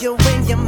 you in your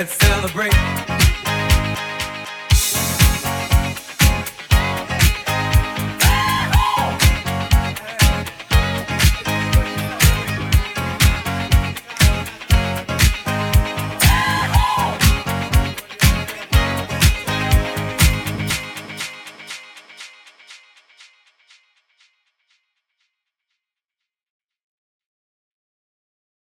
Let's celebrate.